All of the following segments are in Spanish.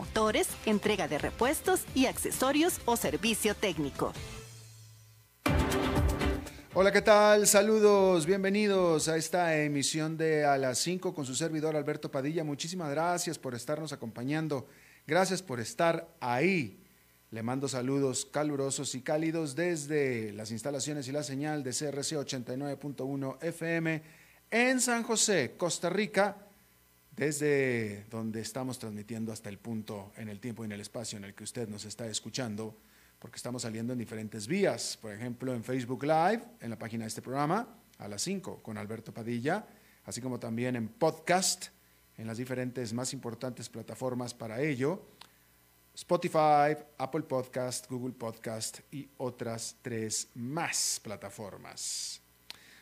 motores, entrega de repuestos y accesorios o servicio técnico. Hola, ¿qué tal? Saludos, bienvenidos a esta emisión de A las 5 con su servidor Alberto Padilla. Muchísimas gracias por estarnos acompañando. Gracias por estar ahí. Le mando saludos calurosos y cálidos desde las instalaciones y la señal de CRC 89.1 FM en San José, Costa Rica desde donde estamos transmitiendo hasta el punto en el tiempo y en el espacio en el que usted nos está escuchando, porque estamos saliendo en diferentes vías, por ejemplo en Facebook Live, en la página de este programa, a las 5 con Alberto Padilla, así como también en podcast, en las diferentes más importantes plataformas para ello, Spotify, Apple Podcast, Google Podcast y otras tres más plataformas.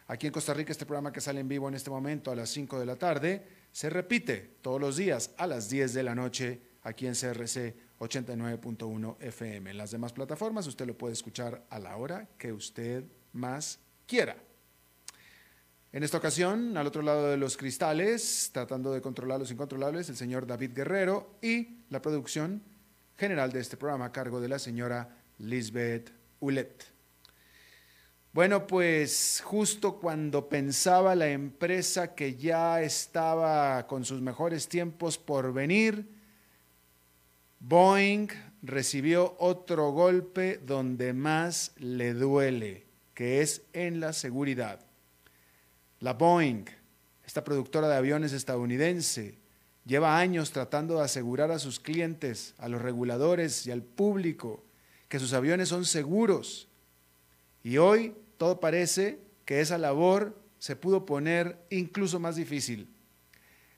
Aquí en Costa Rica, este programa que sale en vivo en este momento a las 5 de la tarde, se repite todos los días a las 10 de la noche aquí en CRC 89.1 FM. En las demás plataformas usted lo puede escuchar a la hora que usted más quiera. En esta ocasión, al otro lado de los cristales, tratando de controlar los incontrolables, el señor David Guerrero y la producción general de este programa a cargo de la señora Lisbeth Ulet. Bueno, pues justo cuando pensaba la empresa que ya estaba con sus mejores tiempos por venir, Boeing recibió otro golpe donde más le duele, que es en la seguridad. La Boeing, esta productora de aviones estadounidense, lleva años tratando de asegurar a sus clientes, a los reguladores y al público que sus aviones son seguros y hoy todo parece que esa labor se pudo poner incluso más difícil.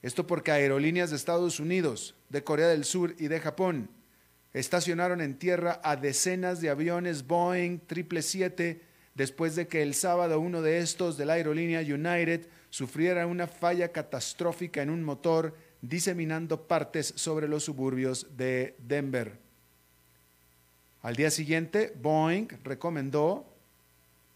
Esto porque aerolíneas de Estados Unidos, de Corea del Sur y de Japón estacionaron en tierra a decenas de aviones Boeing 777 después de que el sábado uno de estos de la aerolínea United sufriera una falla catastrófica en un motor diseminando partes sobre los suburbios de Denver. Al día siguiente, Boeing recomendó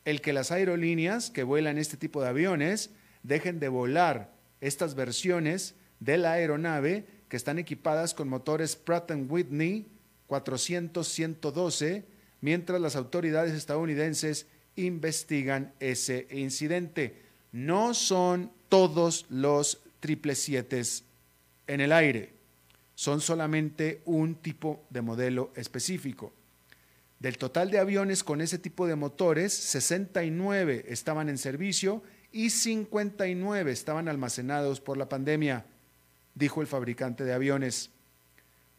el que las aerolíneas que vuelan este tipo de aviones dejen de volar estas versiones de la aeronave que están equipadas con motores Pratt Whitney 400-112, mientras las autoridades estadounidenses investigan ese incidente. No son todos los 777 en el aire, son solamente un tipo de modelo específico. Del total de aviones con ese tipo de motores, 69 estaban en servicio y 59 estaban almacenados por la pandemia, dijo el fabricante de aviones.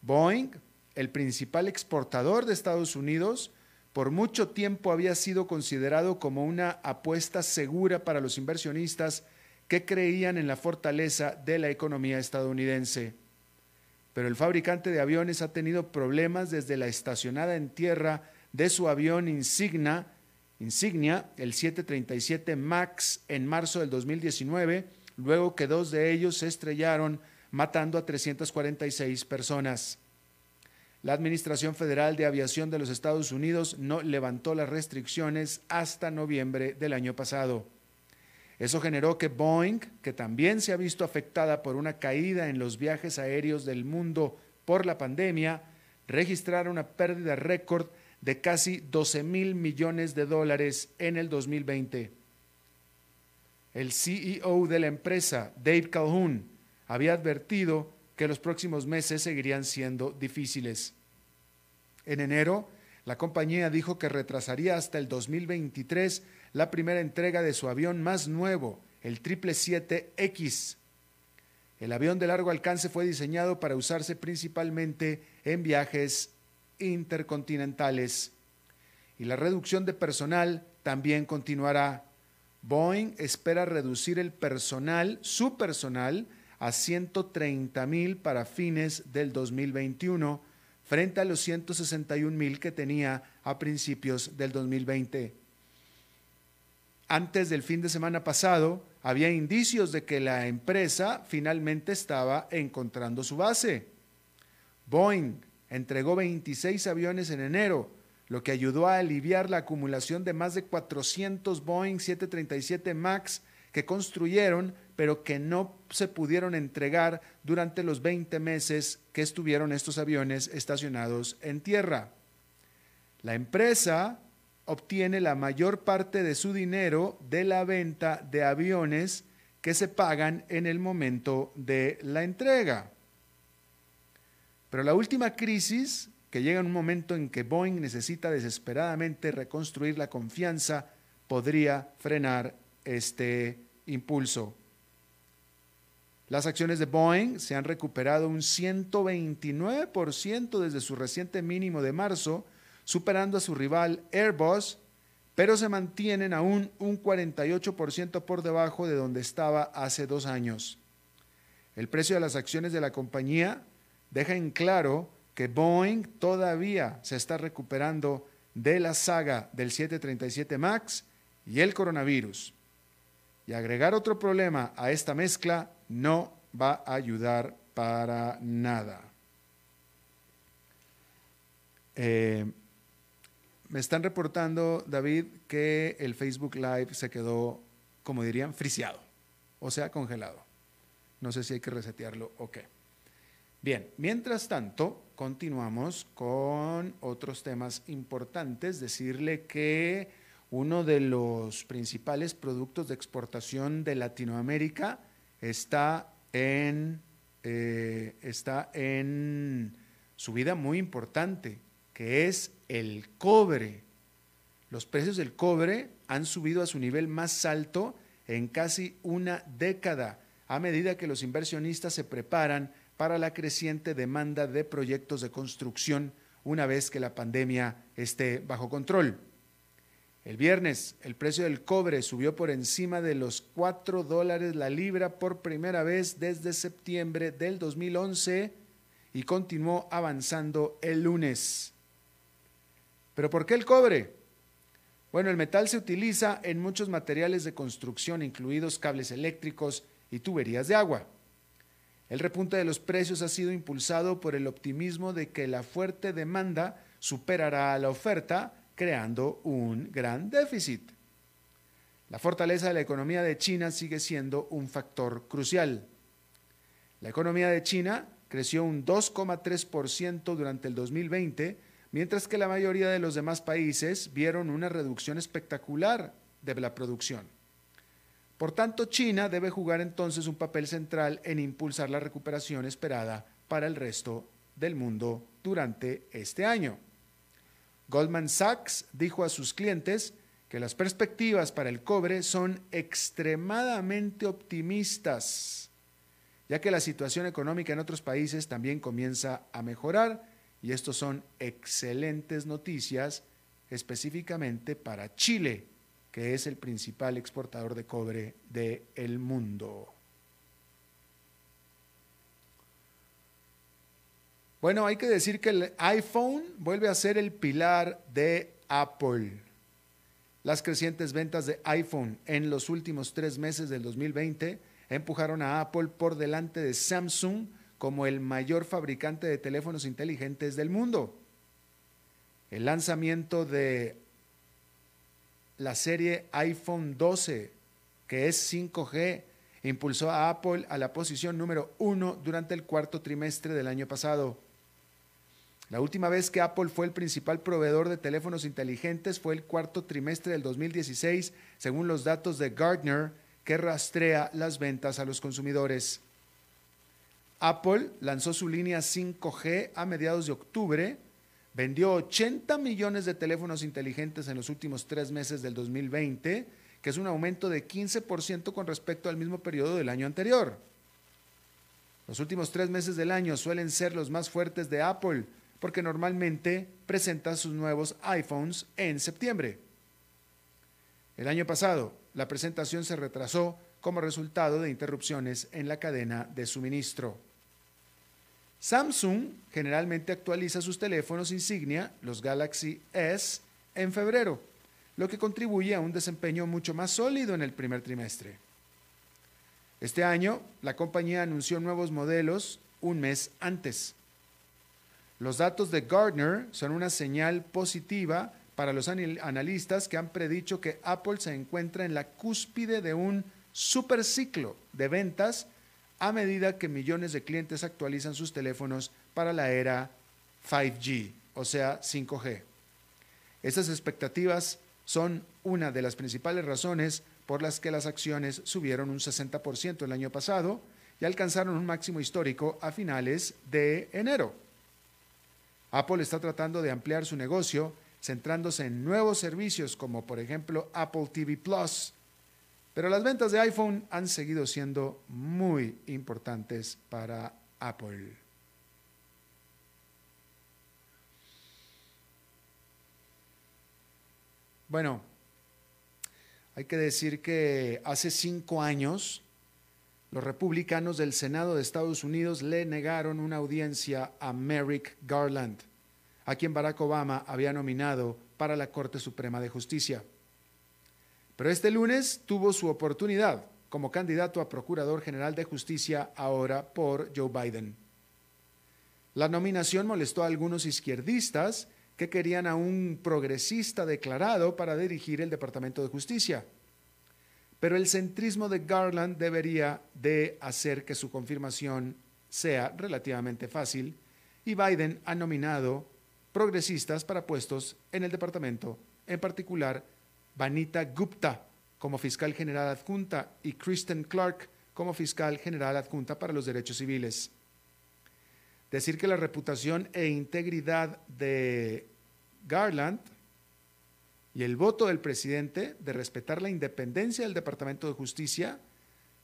Boeing, el principal exportador de Estados Unidos, por mucho tiempo había sido considerado como una apuesta segura para los inversionistas que creían en la fortaleza de la economía estadounidense. Pero el fabricante de aviones ha tenido problemas desde la estacionada en tierra de su avión insignia, insignia, el 737 MAX, en marzo del 2019, luego que dos de ellos se estrellaron, matando a 346 personas. La Administración Federal de Aviación de los Estados Unidos no levantó las restricciones hasta noviembre del año pasado. Eso generó que Boeing, que también se ha visto afectada por una caída en los viajes aéreos del mundo por la pandemia, registrara una pérdida récord de casi 12 mil millones de dólares en el 2020. El CEO de la empresa, Dave Calhoun, había advertido que los próximos meses seguirían siendo difíciles. En enero, la compañía dijo que retrasaría hasta el 2023 la primera entrega de su avión más nuevo, el 777X. El avión de largo alcance fue diseñado para usarse principalmente en viajes intercontinentales. Y la reducción de personal también continuará. Boeing espera reducir el personal, su personal, a 130 mil para fines del 2021, frente a los 161 mil que tenía a principios del 2020. Antes del fin de semana pasado, había indicios de que la empresa finalmente estaba encontrando su base. Boeing entregó 26 aviones en enero, lo que ayudó a aliviar la acumulación de más de 400 Boeing 737 MAX que construyeron, pero que no se pudieron entregar durante los 20 meses que estuvieron estos aviones estacionados en tierra. La empresa obtiene la mayor parte de su dinero de la venta de aviones que se pagan en el momento de la entrega. Pero la última crisis, que llega en un momento en que Boeing necesita desesperadamente reconstruir la confianza, podría frenar este impulso. Las acciones de Boeing se han recuperado un 129% desde su reciente mínimo de marzo, superando a su rival Airbus, pero se mantienen aún un 48% por debajo de donde estaba hace dos años. El precio de las acciones de la compañía deja en claro que Boeing todavía se está recuperando de la saga del 737 MAX y el coronavirus. Y agregar otro problema a esta mezcla no va a ayudar para nada. Eh, me están reportando, David, que el Facebook Live se quedó, como dirían, friciado, o sea, congelado. No sé si hay que resetearlo o qué. Bien, mientras tanto, continuamos con otros temas importantes. Decirle que uno de los principales productos de exportación de Latinoamérica está en, eh, está en subida muy importante que es el cobre. Los precios del cobre han subido a su nivel más alto en casi una década, a medida que los inversionistas se preparan para la creciente demanda de proyectos de construcción una vez que la pandemia esté bajo control. El viernes, el precio del cobre subió por encima de los 4 dólares la libra por primera vez desde septiembre del 2011 y continuó avanzando el lunes. ¿Pero por qué el cobre? Bueno, el metal se utiliza en muchos materiales de construcción, incluidos cables eléctricos y tuberías de agua. El repunte de los precios ha sido impulsado por el optimismo de que la fuerte demanda superará a la oferta, creando un gran déficit. La fortaleza de la economía de China sigue siendo un factor crucial. La economía de China creció un 2,3% durante el 2020, mientras que la mayoría de los demás países vieron una reducción espectacular de la producción. Por tanto, China debe jugar entonces un papel central en impulsar la recuperación esperada para el resto del mundo durante este año. Goldman Sachs dijo a sus clientes que las perspectivas para el cobre son extremadamente optimistas, ya que la situación económica en otros países también comienza a mejorar y estos son excelentes noticias específicamente para Chile, que es el principal exportador de cobre del mundo. Bueno, hay que decir que el iPhone vuelve a ser el pilar de Apple. Las crecientes ventas de iPhone en los últimos tres meses del 2020 empujaron a Apple por delante de Samsung como el mayor fabricante de teléfonos inteligentes del mundo. El lanzamiento de la serie iPhone 12, que es 5G, impulsó a Apple a la posición número uno durante el cuarto trimestre del año pasado. La última vez que Apple fue el principal proveedor de teléfonos inteligentes fue el cuarto trimestre del 2016, según los datos de Gartner, que rastrea las ventas a los consumidores. Apple lanzó su línea 5G a mediados de octubre, vendió 80 millones de teléfonos inteligentes en los últimos tres meses del 2020, que es un aumento de 15% con respecto al mismo periodo del año anterior. Los últimos tres meses del año suelen ser los más fuertes de Apple, porque normalmente presenta sus nuevos iPhones en septiembre. El año pasado, la presentación se retrasó como resultado de interrupciones en la cadena de suministro. Samsung generalmente actualiza sus teléfonos insignia, los Galaxy S, en febrero, lo que contribuye a un desempeño mucho más sólido en el primer trimestre. Este año, la compañía anunció nuevos modelos un mes antes. Los datos de Gardner son una señal positiva para los analistas que han predicho que Apple se encuentra en la cúspide de un superciclo de ventas a medida que millones de clientes actualizan sus teléfonos para la era 5G, o sea, 5G. Estas expectativas son una de las principales razones por las que las acciones subieron un 60% el año pasado y alcanzaron un máximo histórico a finales de enero. Apple está tratando de ampliar su negocio centrándose en nuevos servicios como por ejemplo Apple TV Plus, pero las ventas de iPhone han seguido siendo muy importantes para Apple. Bueno, hay que decir que hace cinco años los republicanos del Senado de Estados Unidos le negaron una audiencia a Merrick Garland, a quien Barack Obama había nominado para la Corte Suprema de Justicia. Pero este lunes tuvo su oportunidad como candidato a Procurador General de Justicia ahora por Joe Biden. La nominación molestó a algunos izquierdistas que querían a un progresista declarado para dirigir el Departamento de Justicia. Pero el centrismo de Garland debería de hacer que su confirmación sea relativamente fácil y Biden ha nominado progresistas para puestos en el departamento, en particular Vanita Gupta como fiscal general adjunta y Kristen Clark como fiscal general adjunta para los derechos civiles. Decir que la reputación e integridad de Garland y el voto del presidente de respetar la independencia del Departamento de Justicia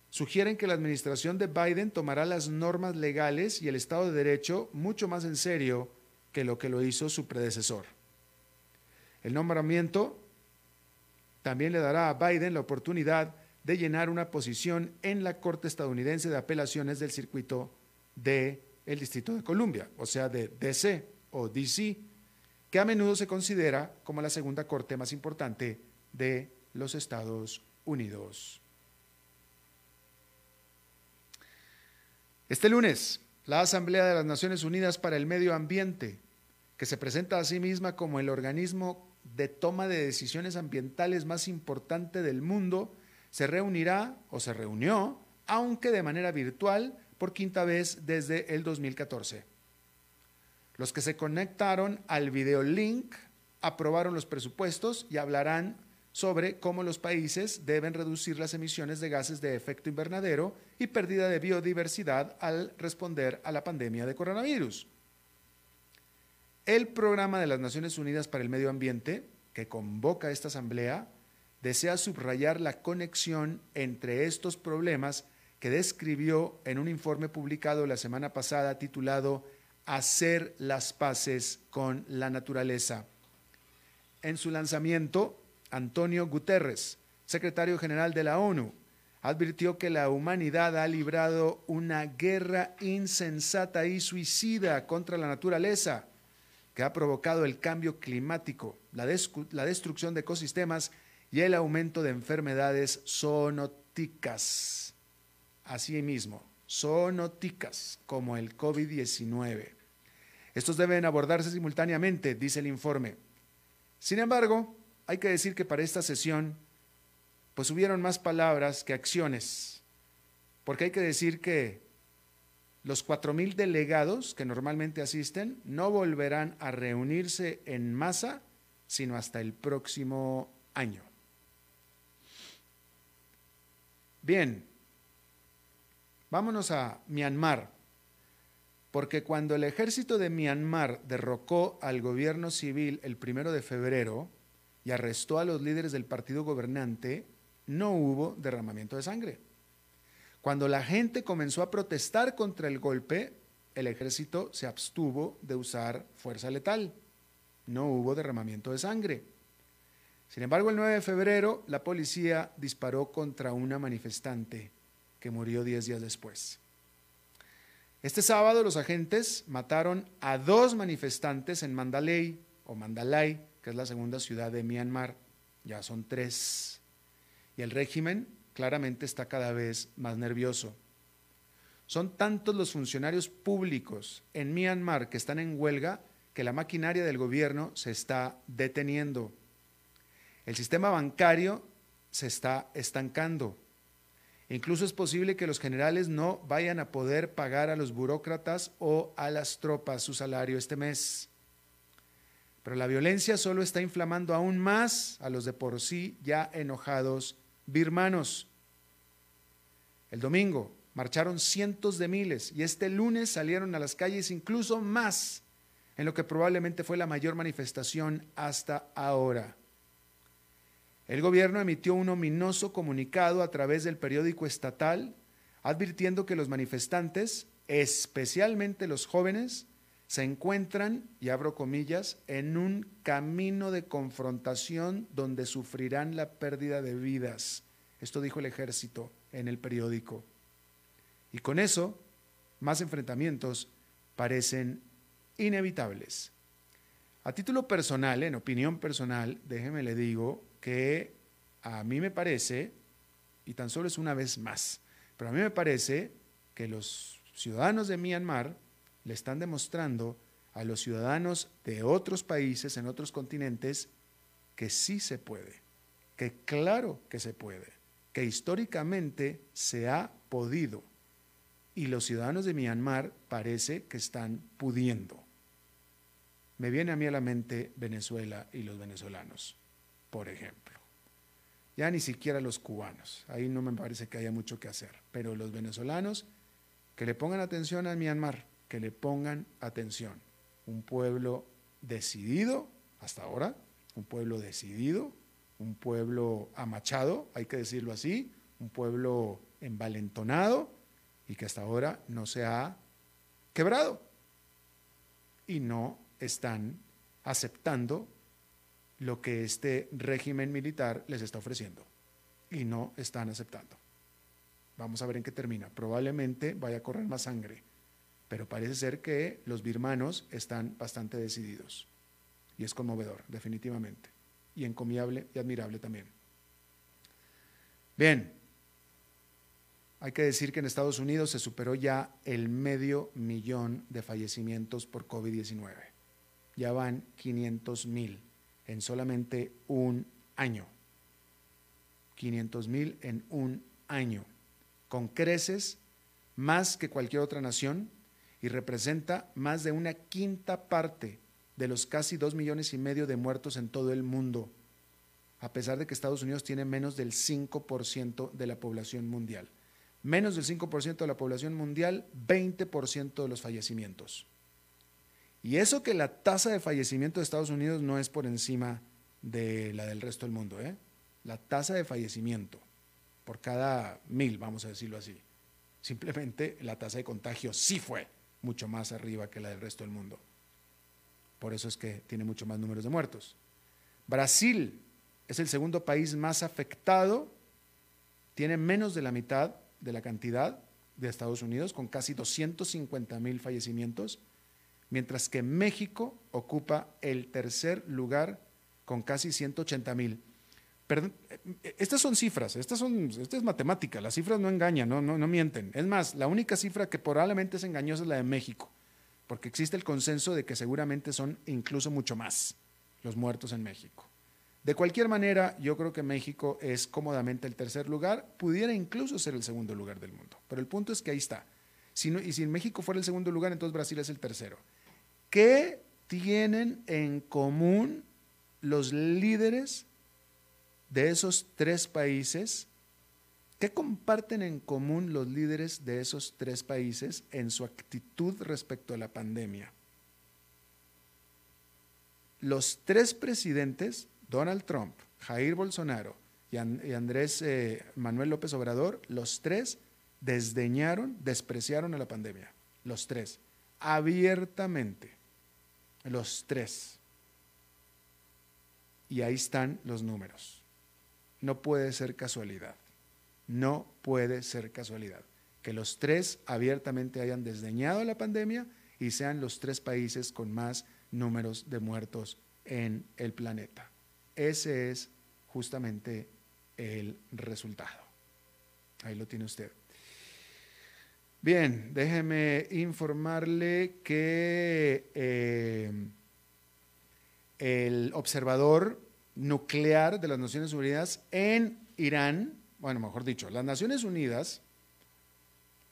sugieren que la administración de Biden tomará las normas legales y el Estado de Derecho mucho más en serio que lo que lo hizo su predecesor. El nombramiento también le dará a Biden la oportunidad de llenar una posición en la Corte estadounidense de apelaciones del circuito el Distrito de Columbia, o sea, de DC o DC, que a menudo se considera como la segunda corte más importante de los Estados Unidos. Este lunes, la Asamblea de las Naciones Unidas para el Medio Ambiente, que se presenta a sí misma como el organismo de toma de decisiones ambientales más importante del mundo, se reunirá o se reunió, aunque de manera virtual, por quinta vez desde el 2014. Los que se conectaron al videolink aprobaron los presupuestos y hablarán sobre cómo los países deben reducir las emisiones de gases de efecto invernadero y pérdida de biodiversidad al responder a la pandemia de coronavirus. El programa de las Naciones Unidas para el Medio Ambiente, que convoca esta asamblea, desea subrayar la conexión entre estos problemas que describió en un informe publicado la semana pasada titulado Hacer las paces con la naturaleza. En su lanzamiento, Antonio Guterres, secretario general de la ONU, advirtió que la humanidad ha librado una guerra insensata y suicida contra la naturaleza que ha provocado el cambio climático, la, destrucción de ecosistemas y el aumento de enfermedades zoonóticas. Asimismo, zoonóticas como el COVID-19. Estos deben abordarse simultáneamente, dice el informe. Sin embargo, hay que decir que para esta sesión, pues hubieron más palabras que acciones, porque hay que decir que los 4.000 delegados que normalmente asisten no volverán a reunirse en masa sino hasta el próximo año. Bien, vámonos a Myanmar, porque cuando el ejército de Myanmar derrocó al gobierno civil el primero de febrero y arrestó a los líderes del partido gobernante, no hubo derramamiento de sangre. Cuando la gente comenzó a protestar contra el golpe, el ejército se abstuvo de usar fuerza letal. No hubo derramamiento de sangre. Sin embargo, el 9 de febrero, la policía disparó contra una manifestante que murió 10 días después. Este sábado, los agentes mataron a dos manifestantes en Mandalay, o Mandalay, que es la segunda ciudad de Myanmar. Ya son tres. Y el régimen claramente está cada vez más nervioso. Son tantos los funcionarios públicos en Myanmar que están en huelga que la maquinaria del gobierno se está deteniendo. El sistema bancario se está estancando. Incluso es posible que los generales no vayan a poder pagar a los burócratas o a las tropas su salario este mes. Pero la violencia solo está inflamando aún más a los de por sí ya enojados birmanos. El domingo marcharon cientos de miles y este lunes salieron a las calles incluso más, en lo que probablemente fue la mayor manifestación hasta ahora. El gobierno emitió un ominoso comunicado a través del periódico estatal advirtiendo que los manifestantes, especialmente los jóvenes, se encuentran, y abro comillas, en un camino de confrontación donde sufrirán la pérdida de vidas. Esto dijo el ejército en el periódico. Y con eso, más enfrentamientos parecen inevitables. A título personal, en opinión personal, déjeme le digo que a mí me parece, y tan solo es una vez más, pero a mí me parece que los ciudadanos de Myanmar le están demostrando a los ciudadanos de otros países, en otros continentes, que sí se puede, que claro que se puede, que históricamente se ha podido. Y los ciudadanos de Myanmar parece que están pudiendo. Me viene a mí a la mente Venezuela y los venezolanos por ejemplo. Ya ni siquiera los cubanos, ahí no me parece que haya mucho que hacer, pero los venezolanos, que le pongan atención a Myanmar, que le pongan atención. Un pueblo decidido, hasta ahora, un pueblo decidido, un pueblo amachado, hay que decirlo así, un pueblo envalentonado y que hasta ahora no se ha quebrado y no están aceptando lo que este régimen militar les está ofreciendo y no están aceptando. Vamos a ver en qué termina. Probablemente vaya a correr más sangre, pero parece ser que los birmanos están bastante decididos y es conmovedor, definitivamente, y encomiable y admirable también. Bien, hay que decir que en Estados Unidos se superó ya el medio millón de fallecimientos por COVID-19. Ya van 500 mil en solamente un año. 500 mil en un año, con creces más que cualquier otra nación y representa más de una quinta parte de los casi dos millones y medio de muertos en todo el mundo, a pesar de que Estados Unidos tiene menos del 5% de la población mundial. Menos del 5% de la población mundial, 20% de los fallecimientos. Y eso que la tasa de fallecimiento de Estados Unidos no es por encima de la del resto del mundo, ¿eh? La tasa de fallecimiento por cada mil, vamos a decirlo así. Simplemente la tasa de contagio sí fue mucho más arriba que la del resto del mundo. Por eso es que tiene mucho más números de muertos. Brasil es el segundo país más afectado, tiene menos de la mitad de la cantidad de Estados Unidos, con casi 250 mil fallecimientos mientras que México ocupa el tercer lugar con casi 180 mil. Estas son cifras, estas son, esta es matemática, las cifras no engañan, no, no, no mienten. Es más, la única cifra que probablemente es engañosa es la de México, porque existe el consenso de que seguramente son incluso mucho más los muertos en México. De cualquier manera, yo creo que México es cómodamente el tercer lugar, pudiera incluso ser el segundo lugar del mundo, pero el punto es que ahí está. y si México fuera el segundo lugar, entonces Brasil es el tercero. ¿Qué tienen en común los líderes de esos tres países? ¿Qué comparten en común los líderes de esos tres países en su actitud respecto a la pandemia? Los tres presidentes, Donald Trump, Jair Bolsonaro y, Andrés eh, Manuel López Obrador, los tres desdeñaron, despreciaron a la pandemia. Los tres, abiertamente los tres. Y ahí están los números. No puede ser casualidad. No puede ser casualidad que los tres abiertamente hayan desdeñado la pandemia y sean los tres países con más números de muertos en el planeta. Ese es justamente el resultado. Ahí lo tiene usted. Bien, déjeme informarle que eh, el observador nuclear de las Naciones Unidas en Irán, bueno, mejor dicho, las Naciones Unidas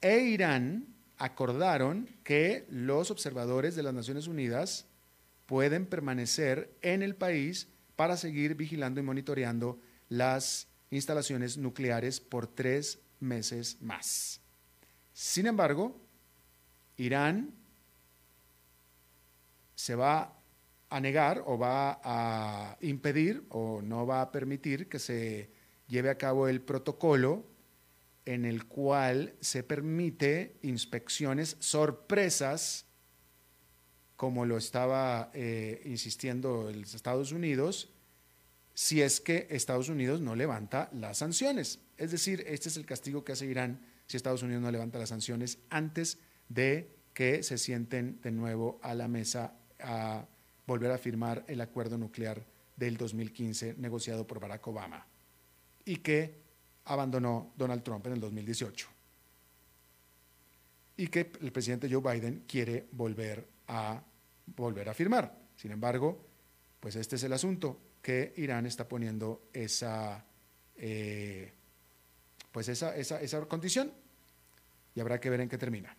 e Irán acordaron que los observadores de las Naciones Unidas pueden permanecer en el país para seguir vigilando y monitoreando las instalaciones nucleares por tres meses más. Sin embargo, Irán se va a negar o va a impedir o no va a permitir que se lleve a cabo el protocolo en el cual se permite inspecciones sorpresas, como lo estaba eh, insistiendo los Estados Unidos, si es que Estados Unidos no levanta las sanciones. Es decir, este es el castigo que hace Irán si Estados Unidos no levanta las sanciones antes de que se sienten de nuevo a la mesa a volver a firmar el acuerdo nuclear del 2015 negociado por Barack Obama y que abandonó Donald Trump en el 2018 y que el presidente Joe Biden quiere volver a, volver a firmar. Sin embargo, pues este es el asunto, que Irán está poniendo esa, eh, pues esa, esa, esa condición y habrá que ver en qué termina.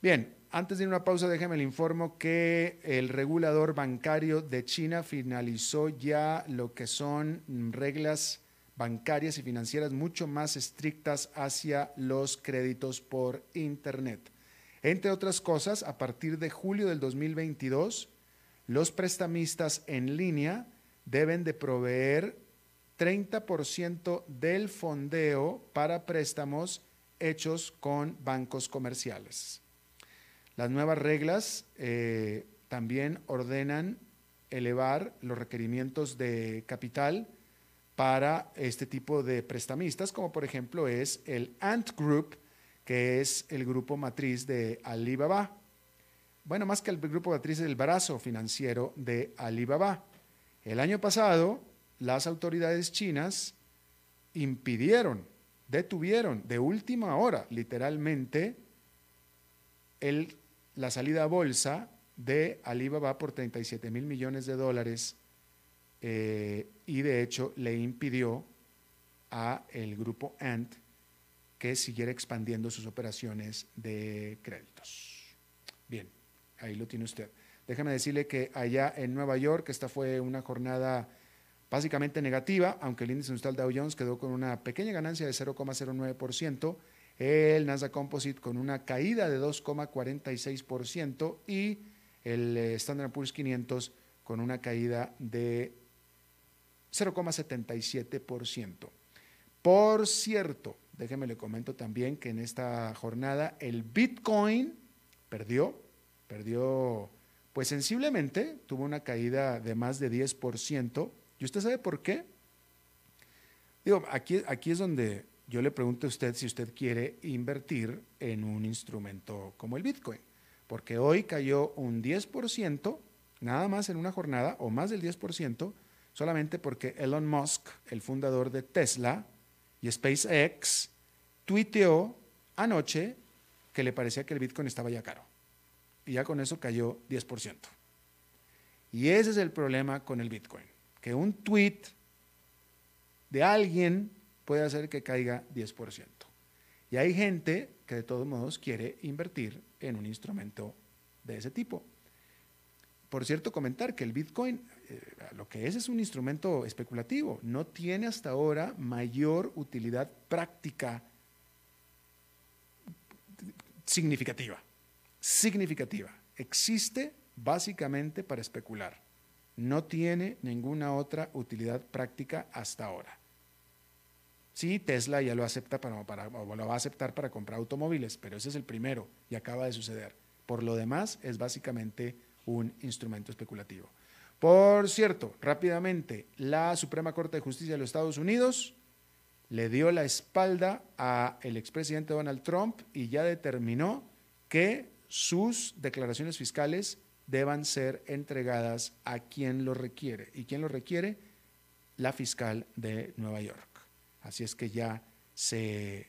Bien, antes de ir a una pausa, déjeme le informo que el regulador bancario de China finalizó ya lo que son reglas bancarias y financieras mucho más estrictas hacia los créditos por Internet. Entre otras cosas, a partir de julio del 2022, los prestamistas en línea deben de proveer 30% del fondeo para préstamos hechos con bancos comerciales. Las nuevas reglas eh, también ordenan elevar los requerimientos de capital para este tipo de prestamistas, como por ejemplo es el Ant Group, que es el grupo matriz de Alibaba. Bueno, más que el grupo matriz del brazo financiero de Alibaba. El año pasado, las autoridades chinas impidieron, detuvieron de última hora, literalmente, el, la salida a bolsa de Alibaba por 37 mil millones de dólares eh, y de hecho le impidió a el grupo Ant que siguiera expandiendo sus operaciones de créditos. Bien, ahí lo tiene usted. Déjame decirle que allá en Nueva York, esta fue una jornada básicamente negativa, aunque el índice industrial Dow Jones quedó con una pequeña ganancia de 0,09%, el Nasdaq Composite con una caída de 2,46% y el eh, Standard Poor's 500 con una caída de 0,77%. Por cierto, déjeme le comento también que en esta jornada el Bitcoin perdió, perdió pues sensiblemente, tuvo una caída de más de 10%. ¿Y usted sabe por qué? Digo, aquí, aquí es donde yo le pregunto a usted si usted quiere invertir en un instrumento como el Bitcoin, porque hoy cayó un 10%, nada más en una jornada, o más del 10%, solamente porque Elon Musk, el fundador de Tesla y SpaceX, tuiteó anoche que le parecía que el Bitcoin estaba ya caro. Y ya con eso cayó 10%. Y ese es el problema con el Bitcoin, que un tweet de alguien puede hacer que caiga 10%. Y hay gente que de todos modos quiere invertir en un instrumento de ese tipo. Por cierto, comentar que el Bitcoin eh, lo que es es un instrumento especulativo, no tiene hasta ahora mayor utilidad práctica significativa. Significativa. Existe básicamente para especular. No tiene ninguna otra utilidad práctica hasta ahora. Sí, Tesla ya lo acepta para, para, o lo va a aceptar para comprar automóviles, pero ese es el primero y acaba de suceder. Por lo demás, es básicamente un instrumento especulativo. Por cierto, rápidamente, la Suprema Corte de Justicia de los Estados Unidos le dio la espalda al expresidente Donald Trump y ya determinó que sus declaraciones fiscales deban ser entregadas a quien lo requiere. ¿Y quién lo requiere? La fiscal de Nueva York. Así es que ya se,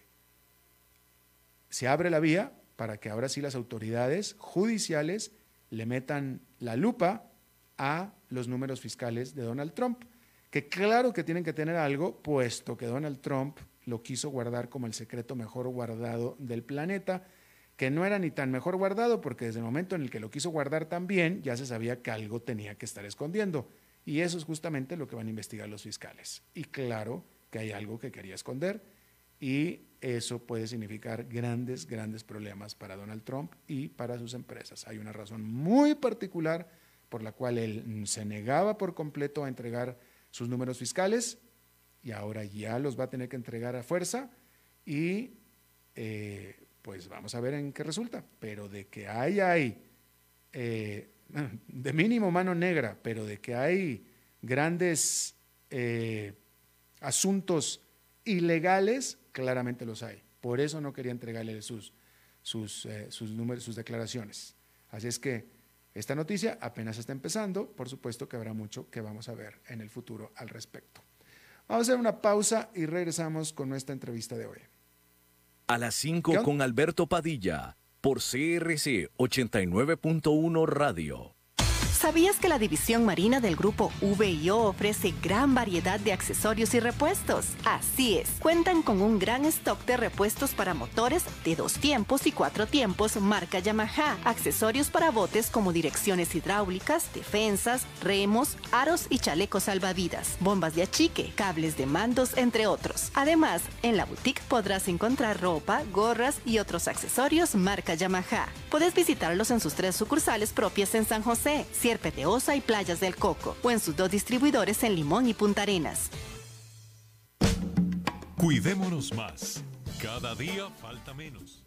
se abre la vía para que ahora sí las autoridades judiciales le metan la lupa a los números fiscales de Donald Trump, que claro que tienen que tener algo, puesto que Donald Trump lo quiso guardar como el secreto mejor guardado del planeta, que no era ni tan mejor guardado porque desde el momento en el que lo quiso guardar también ya se sabía que algo tenía que estar escondiendo. Y eso es justamente lo que van a investigar los fiscales. Y claro que hay algo que quería esconder y eso puede significar grandes, grandes problemas para Donald Trump y para sus empresas. Hay una razón muy particular por la cual él se negaba por completo a entregar sus números fiscales y ahora ya los va a tener que entregar a fuerza y eh, pues vamos a ver en qué resulta. Pero de que hay, hay, eh, de mínimo mano negra, pero de que hay grandes eh, asuntos ilegales, claramente los hay. Por eso no quería entregarle sus, sus, eh, sus números, sus declaraciones. Así es que esta noticia apenas está empezando, por supuesto que habrá mucho que vamos a ver en el futuro al respecto. Vamos a hacer una pausa y regresamos con nuestra entrevista de hoy a las 5 con Alberto Padilla por CRC 89.1 Radio. ¿Sabías que la división marina del grupo VIO ofrece gran variedad de accesorios y repuestos? Así es, cuentan con un gran stock de repuestos para motores de dos tiempos y cuatro tiempos marca Yamaha, accesorios para botes como direcciones hidráulicas, defensas, remos, aros y chalecos salvavidas, bombas de achique, cables de mandos, entre otros. Además, en la boutique podrás encontrar ropa, gorras y otros accesorios marca Yamaha. Puedes visitarlos en sus tres sucursales propias en San José, Sierpe de Osa y Playas del Coco, o en sus dos distribuidores en Limón y Punta Arenas. Cuidémonos más. Cada día falta menos.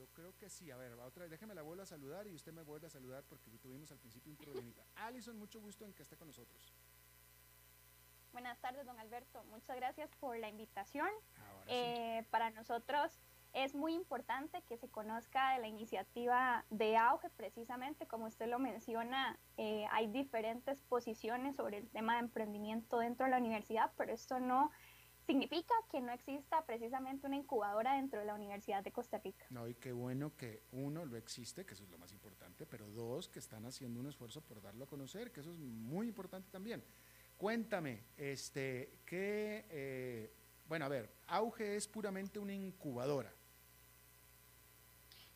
Yo creo que sí. A ver, otra vez, déjeme la vuelvo a saludar y usted me vuelve a saludar porque tuvimos al principio un problemita. Alison, mucho gusto en que esté con nosotros. Buenas tardes, don Alberto. Muchas gracias por la invitación. Eh, para nosotros es muy importante que se conozca de la iniciativa de auge, precisamente como usted lo menciona, eh, hay diferentes posiciones sobre el tema de emprendimiento dentro de la universidad, pero esto no significa que no exista precisamente una incubadora dentro de la Universidad de Costa Rica. No, y qué bueno que uno lo existe, que eso es lo más importante, pero dos, que están haciendo un esfuerzo por darlo a conocer, que eso es muy importante también. Cuéntame, este, que, eh, bueno, a ver, Auge es puramente una incubadora.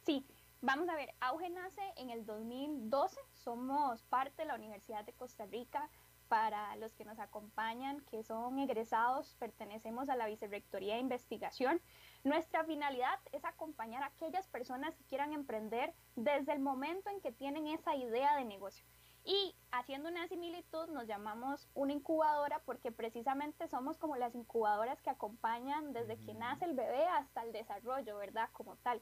Sí, vamos a ver, Auge nace en el 2012, somos parte de la Universidad de Costa Rica. Para los que nos acompañan, que son egresados, pertenecemos a la Vicerrectoría de Investigación. Nuestra finalidad es acompañar a aquellas personas que quieran emprender desde el momento en que tienen esa idea de negocio. Y haciendo una similitud, nos llamamos una incubadora porque precisamente somos como las incubadoras que acompañan desde que nace el bebé hasta el desarrollo, ¿verdad? Como tal.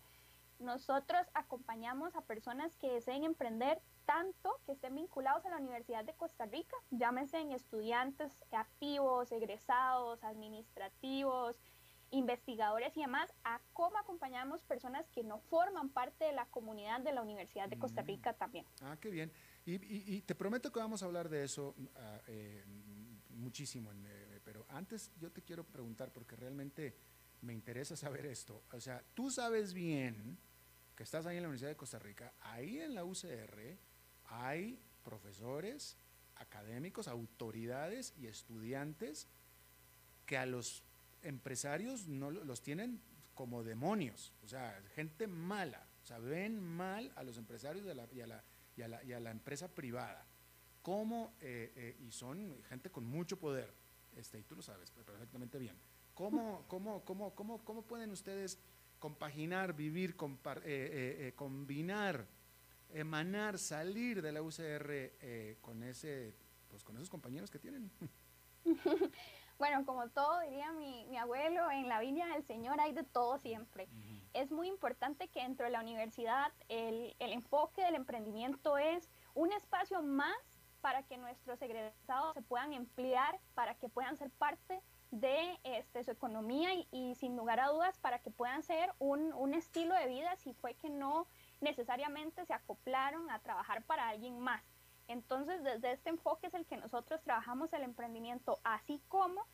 Nosotros acompañamos a personas que deseen emprender tanto que estén vinculados a la Universidad de Costa Rica, llámense en estudiantes activos, egresados, administrativos, investigadores y demás, a cómo acompañamos personas que no forman parte de la comunidad de la Universidad de Costa Rica también. Ah, qué bien. Y, te prometo que vamos a hablar de eso ah, eh, muchísimo, eh, pero antes yo te quiero preguntar, porque realmente me interesa saber esto. O sea, tú sabes bien estás ahí en la Universidad de Costa Rica, ahí en la UCR hay profesores, académicos, autoridades y estudiantes que a los empresarios no los tienen como demonios, o sea, gente mala, o sea, ven mal a los empresarios de la, y a la y a la, y a la empresa privada. ¿Cómo, eh, eh, y son gente con mucho poder, este, y tú lo sabes perfectamente bien, ¿cómo, cómo, cómo, cómo, cómo pueden ustedes compaginar, vivir, eh, combinar, emanar, salir de la UCR con, ese, pues, con esos compañeros que tienen? Bueno, como todo diría mi, mi, abuelo, en la viña del Señor hay de todo siempre. Es muy importante que dentro de la universidad el, el, enfoque del emprendimiento es un espacio más para que nuestros egresados se puedan emplear, para que puedan ser parte de este, su economía y, y, sin lugar a dudas para que puedan ser un, un estilo de vida si fue que no necesariamente se acoplaron a trabajar para alguien más. Entonces, desde este enfoque es el que nosotros trabajamos el emprendimiento, así como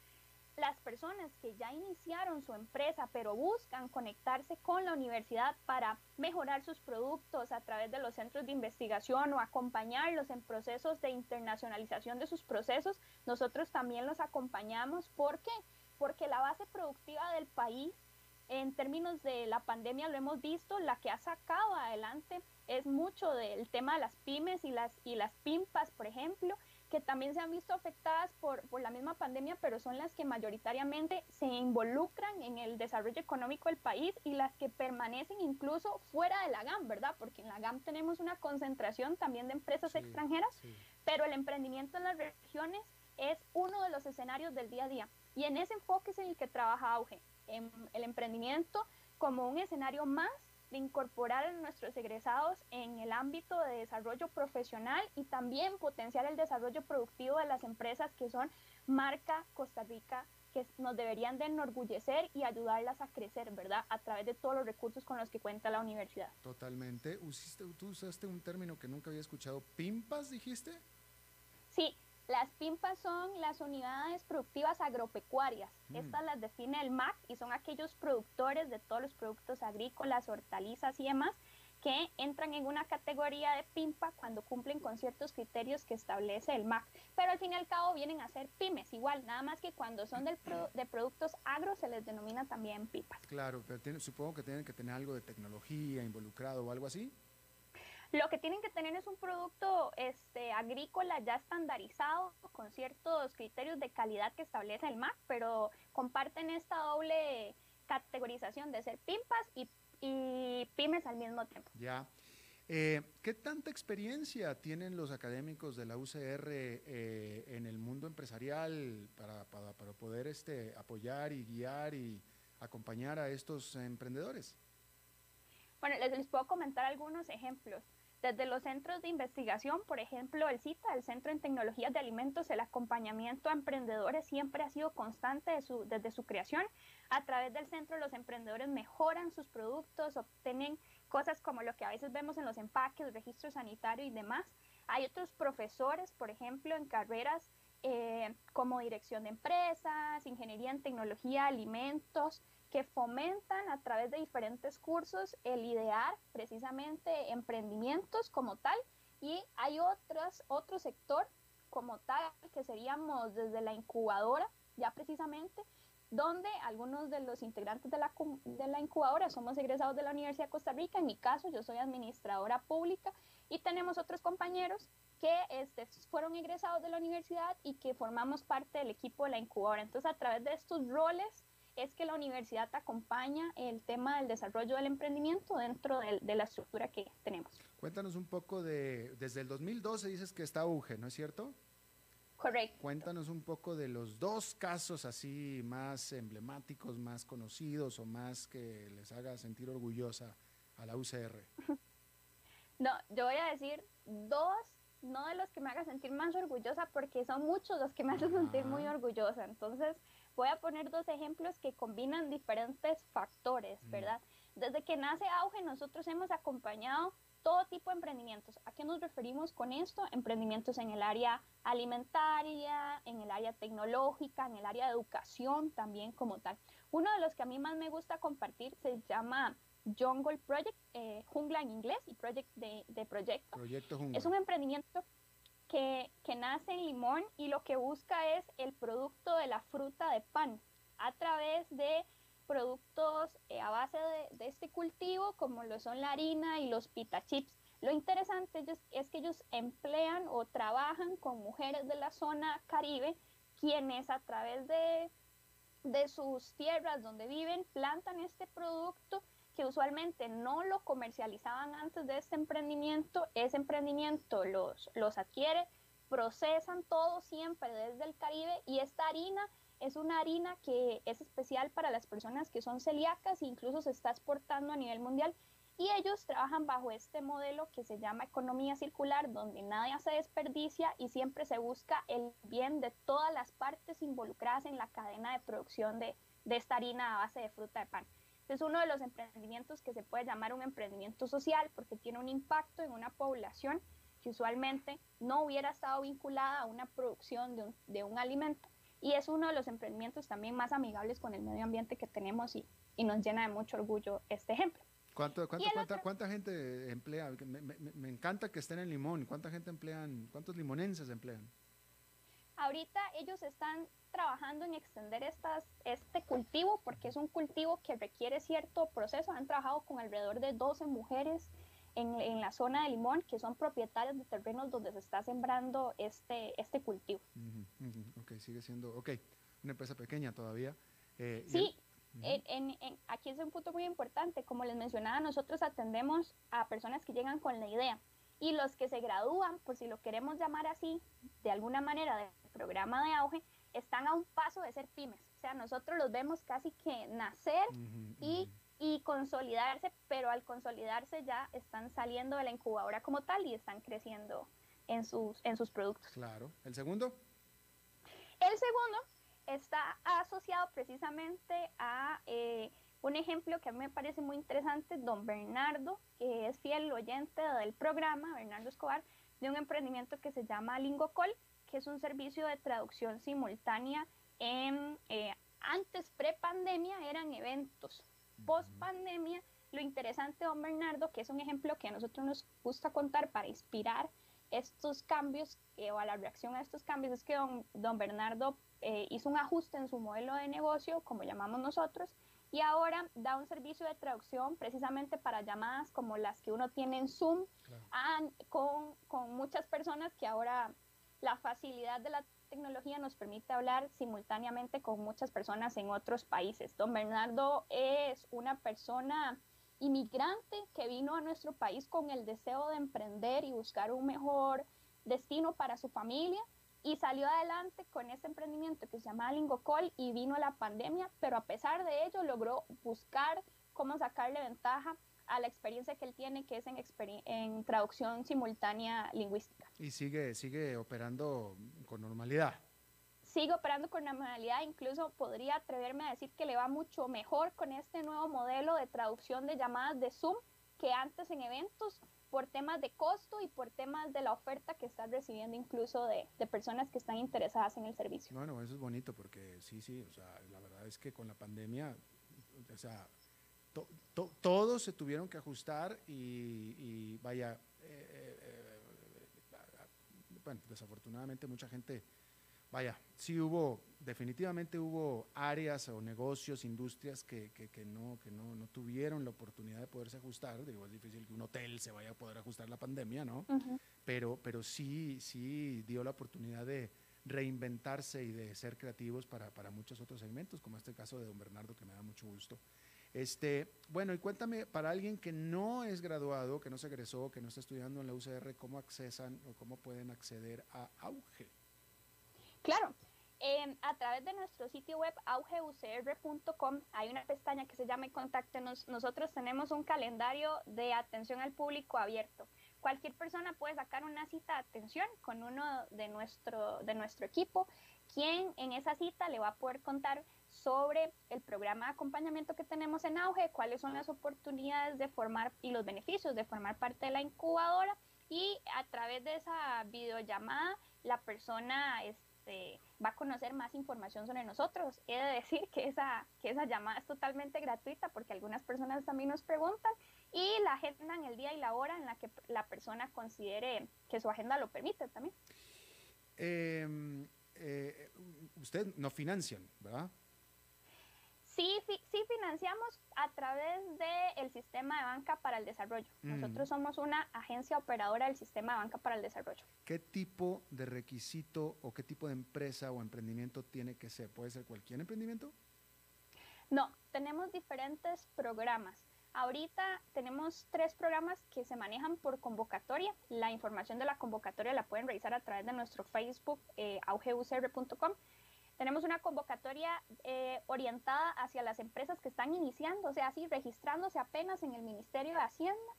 las personas que ya iniciaron su empresa pero buscan conectarse con la universidad para mejorar sus productos a través de los centros de investigación o acompañarlos en procesos de internacionalización de sus procesos, nosotros también los acompañamos. ¿Por qué? Porque la base productiva del país en términos de la pandemia lo hemos visto, la que ha sacado adelante es mucho del tema de las pymes y las, y las PIMPAS, por ejemplo, que también se han visto afectadas por, por, la misma pandemia, pero son las que mayoritariamente se involucran en el desarrollo económico del país y las que permanecen incluso fuera de la GAM, ¿verdad? Porque en la GAM tenemos una concentración también de empresas extranjeras, pero el emprendimiento en las regiones es uno de los escenarios del día a día. Y en ese enfoque es en el que trabaja Auge, en el emprendimiento como un escenario más de incorporar a nuestros egresados en el ámbito de desarrollo profesional y también potenciar el desarrollo productivo de las empresas que son marca Costa Rica que nos deberían de enorgullecer y ayudarlas a crecer, ¿verdad? A través de todos los recursos con los que cuenta la universidad. Totalmente. tú usaste un término que nunca había escuchado. ¿Pimpas dijiste? Sí, las PIMPAS son las unidades productivas agropecuarias. Mm. Estas las define el MAC y son aquellos productores de todos los productos agrícolas, hortalizas y demás que entran en una categoría de PIMPA cuando cumplen con ciertos criterios que establece el MAC. Pero al fin y al cabo vienen a ser pymes, igual, nada más que cuando son del de productos agro se les denomina también PIPAS. Claro, pero supongo que tienen que tener algo de tecnología involucrado o algo así. Lo que tienen que tener es un producto este, agrícola ya estandarizado con ciertos criterios de calidad que establece el MAC, pero comparten esta doble categorización de ser PIMPAS y, pymes al mismo tiempo. Ya. Eh, ¿Qué tanta experiencia tienen los académicos de la UCR eh, en el mundo empresarial para, para, para poder este, apoyar y guiar y acompañar a estos emprendedores? Bueno, les, les puedo comentar algunos ejemplos. Desde los centros de investigación, por ejemplo, el CITA, el Centro en Tecnologías de Alimentos, el acompañamiento a emprendedores siempre ha sido constante desde su creación. A través del centro los emprendedores mejoran sus productos, obtienen cosas como lo que a veces vemos en los empaques, registro sanitario y demás. Hay otros profesores, por ejemplo, en carreras eh, como dirección de empresas, ingeniería en tecnología, alimentos, que fomentan a través de diferentes cursos el idear precisamente emprendimientos como tal y hay otras, otro sector como tal que seríamos desde la incubadora ya precisamente donde algunos de los integrantes de la, de la incubadora somos egresados de la Universidad de Costa Rica, en mi caso yo soy administradora pública y tenemos otros compañeros que este, fueron egresados de la universidad y que formamos parte del equipo de la incubadora. Entonces a través de estos roles es que la universidad acompaña el tema del desarrollo del emprendimiento dentro de, la estructura que tenemos. Cuéntanos un poco de, desde el 2012 dices que está auge, ¿no es cierto? Correcto. Cuéntanos un poco de los dos casos así más emblemáticos, más conocidos o más que les haga sentir orgullosa a la UCR. No, yo voy a decir dos, no de los que me haga sentir más orgullosa, porque son muchos los que me hacen sentir muy orgullosa. Entonces, voy a poner dos ejemplos que combinan diferentes factores, mm. ¿verdad? Desde que nace Auge, nosotros hemos acompañado todo tipo de emprendimientos. ¿A qué nos referimos con esto? Emprendimientos en el área alimentaria, en el área tecnológica, en el área de educación también como tal. Uno de los que a mí más me gusta compartir se llama Jungle Project, eh, jungla en inglés y Project de, de proyecto. Proyecto Es un emprendimiento que, nace en Limón y lo que busca es el producto de la fruta de pan a través de productos eh, a base de, este cultivo como lo son la harina y los pita chips. Lo interesante es, que ellos emplean o trabajan con mujeres de la zona caribe quienes a través de, de sus tierras donde viven plantan este producto que usualmente no lo comercializaban antes de este emprendimiento, ese emprendimiento los, los adquiere, procesan todo siempre desde el Caribe y esta harina es una harina que es especial para las personas que son celíacas e incluso se está exportando a nivel mundial y ellos trabajan bajo este modelo que se llama economía circular, donde nadie se desperdicia y siempre se busca el bien de todas las partes involucradas en la cadena de producción de, de esta harina a base de fruta de pan. Es uno de los emprendimientos que se puede llamar un emprendimiento social porque tiene un impacto en una población que usualmente no hubiera estado vinculada a una producción de un, de un alimento y es uno de los emprendimientos también más amigables con el medio ambiente que tenemos y, y nos llena de mucho orgullo este ejemplo. ¿Cuánto, cuánta, cuánta, gente emplea? Me, me, me, encanta que estén en Limón. ¿Cuánta gente emplean? ¿Cuántos limonenses emplean? Ahorita ellos están trabajando en extender estas, este cultivo porque es un cultivo que requiere cierto proceso. Han trabajado con alrededor de 12 mujeres en, en, la zona de Limón que son propietarias de terrenos donde se está sembrando este, este cultivo. Ok, sigue siendo, ok, una empresa pequeña todavía. Eh, sí, en, en, aquí es un punto muy importante. Como les mencionaba, nosotros atendemos a personas que llegan con la idea y los que se gradúan, por si lo queremos llamar así, de alguna manera del programa de auge, están a un paso de ser pymes. O sea, nosotros los vemos casi que nacer y, y, consolidarse, pero al consolidarse ya están saliendo de la incubadora como tal y están creciendo en sus, en sus productos. Claro. ¿El segundo? El segundo está asociado precisamente a eh, un ejemplo que a mí me parece muy interesante, don Bernardo, que es fiel oyente del programa, Bernardo Escobar, de un emprendimiento que se llama Lingocol, que es un servicio de traducción simultánea en, eh, antes pre-pandemia eran eventos, post-pandemia, lo interesante, don Bernardo, que es un ejemplo que a nosotros nos gusta contar para inspirar estos cambios eh, o a la reacción a estos cambios, es que don, don Bernardo eh, hizo un ajuste en su modelo de negocio, como llamamos nosotros, y ahora da un servicio de traducción precisamente para llamadas como las que uno tiene en Zoom, con, con muchas personas que ahora la facilidad de la tecnología nos permite hablar simultáneamente con muchas personas en otros países. Don Bernardo es una persona inmigrante que vino a nuestro país con el deseo de emprender y buscar un mejor destino para su familia y salió adelante con ese emprendimiento que se llama Lingocol y vino la pandemia, pero a pesar de ello logró buscar cómo sacarle ventaja a la experiencia que él tiene, que es en, en traducción simultánea lingüística. Y sigue, sigue operando con normalidad. Sigue operando con normalidad, incluso podría atreverme a decir que le va mucho mejor con este nuevo modelo de traducción de llamadas de Zoom que antes en eventos por temas de costo y por temas de la oferta que estás recibiendo incluso de, de, personas que están interesadas en el servicio. Bueno, eso es bonito porque sí, sí, o sea, la verdad es que con la pandemia, o sea, todos se tuvieron que ajustar y, vaya, eh, eh, eh, bueno, desafortunadamente mucha gente vaya, sí hubo, definitivamente hubo áreas o negocios, industrias que, que, no, que no, no, tuvieron la oportunidad de poderse ajustar. Digo, es difícil que un hotel se vaya a poder ajustar la pandemia, ¿no? pero, pero sí, sí dio la oportunidad de reinventarse y de ser creativos para, para muchos otros segmentos, como este caso de don Bernardo, que me da mucho gusto. Este, bueno, y cuéntame, para alguien que no es graduado, que no se egresó, que no está estudiando en la UCR, ¿cómo accesan o cómo pueden acceder a Auge? Claro, a través de nuestro sitio web augeucr.com hay una pestaña que se llama Contáctenos. Nosotros tenemos un calendario de atención al público abierto. Cualquier persona puede sacar una cita de atención con uno de nuestro, de nuestro equipo, quien en esa cita le va a poder contar sobre el programa de acompañamiento que tenemos en Auge, cuáles son las oportunidades de formar y los beneficios de formar parte de la incubadora y a través de esa videollamada la persona... Es, este, va a conocer más información sobre nosotros. He de decir que esa, que esa llamada es totalmente gratuita porque algunas personas también nos preguntan y la agenda en el día y la hora en la que la persona considere que su agenda lo permite también. Eh, eh, usted no financian, ¿verdad? Sí, sí, financiamos a través del sistema de banca para el desarrollo. Mm. Nosotros somos una agencia operadora del sistema de banca para el desarrollo. ¿Qué tipo de requisito o qué tipo de empresa o emprendimiento tiene que ser? ¿Puede ser cualquier emprendimiento? No, tenemos diferentes programas. Ahorita tenemos tres programas que se manejan por convocatoria. La información de la convocatoria la pueden revisar a través de nuestro Facebook, eh, augeucr.com tenemos una convocatoria eh, orientada hacia las empresas que están iniciando, o sea, así registrándose apenas en el Ministerio de Hacienda,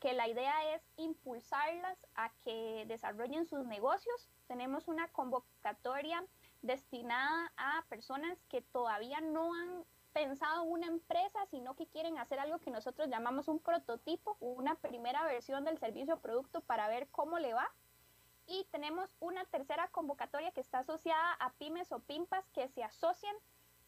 que la idea es impulsarlas a que desarrollen sus negocios. Tenemos una convocatoria destinada a personas que todavía no han pensado una empresa, sino que quieren hacer algo que nosotros llamamos un prototipo, una primera versión del servicio o producto para ver cómo le va y tenemos una tercera convocatoria que está asociada a pymes o pimpas que se asocian